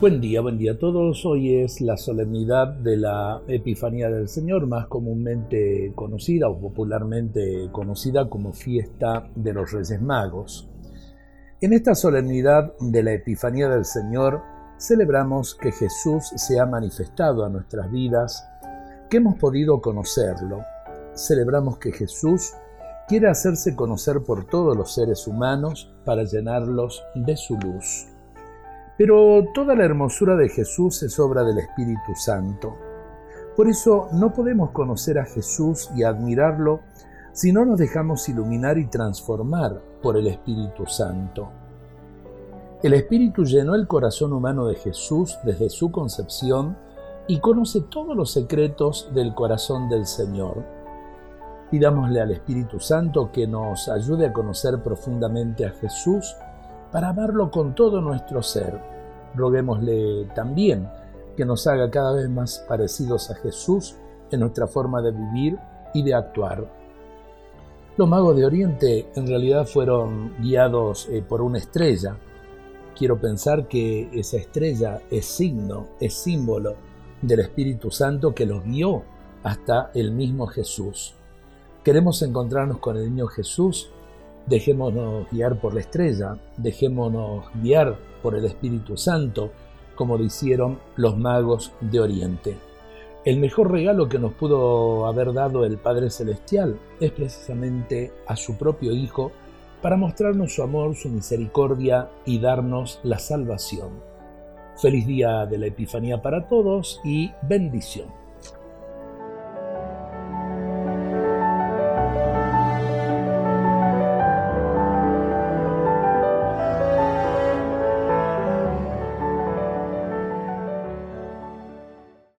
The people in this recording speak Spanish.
Buen día, buen día a todos. Hoy es la solemnidad de la Epifanía del Señor, más comúnmente conocida o popularmente conocida como fiesta de los Reyes Magos. En esta solemnidad de la Epifanía del Señor celebramos que Jesús se ha manifestado a nuestras vidas, que hemos podido conocerlo. Celebramos que Jesús quiere hacerse conocer por todos los seres humanos para llenarlos de su luz. Pero toda la hermosura de Jesús es obra del Espíritu Santo. Por eso no podemos conocer a Jesús y admirarlo si no nos dejamos iluminar y transformar por el Espíritu Santo. El Espíritu llenó el corazón humano de Jesús desde su concepción y conoce todos los secretos del corazón del Señor. Pidámosle al Espíritu Santo que nos ayude a conocer profundamente a Jesús para amarlo con todo nuestro ser. Roguémosle también que nos haga cada vez más parecidos a Jesús en nuestra forma de vivir y de actuar. Los magos de Oriente en realidad fueron guiados eh, por una estrella. Quiero pensar que esa estrella es signo, es símbolo del Espíritu Santo que los guió hasta el mismo Jesús. Queremos encontrarnos con el niño Jesús Dejémonos guiar por la estrella, dejémonos guiar por el Espíritu Santo, como lo hicieron los magos de Oriente. El mejor regalo que nos pudo haber dado el Padre Celestial es precisamente a su propio Hijo para mostrarnos su amor, su misericordia y darnos la salvación. Feliz día de la Epifanía para todos y bendición.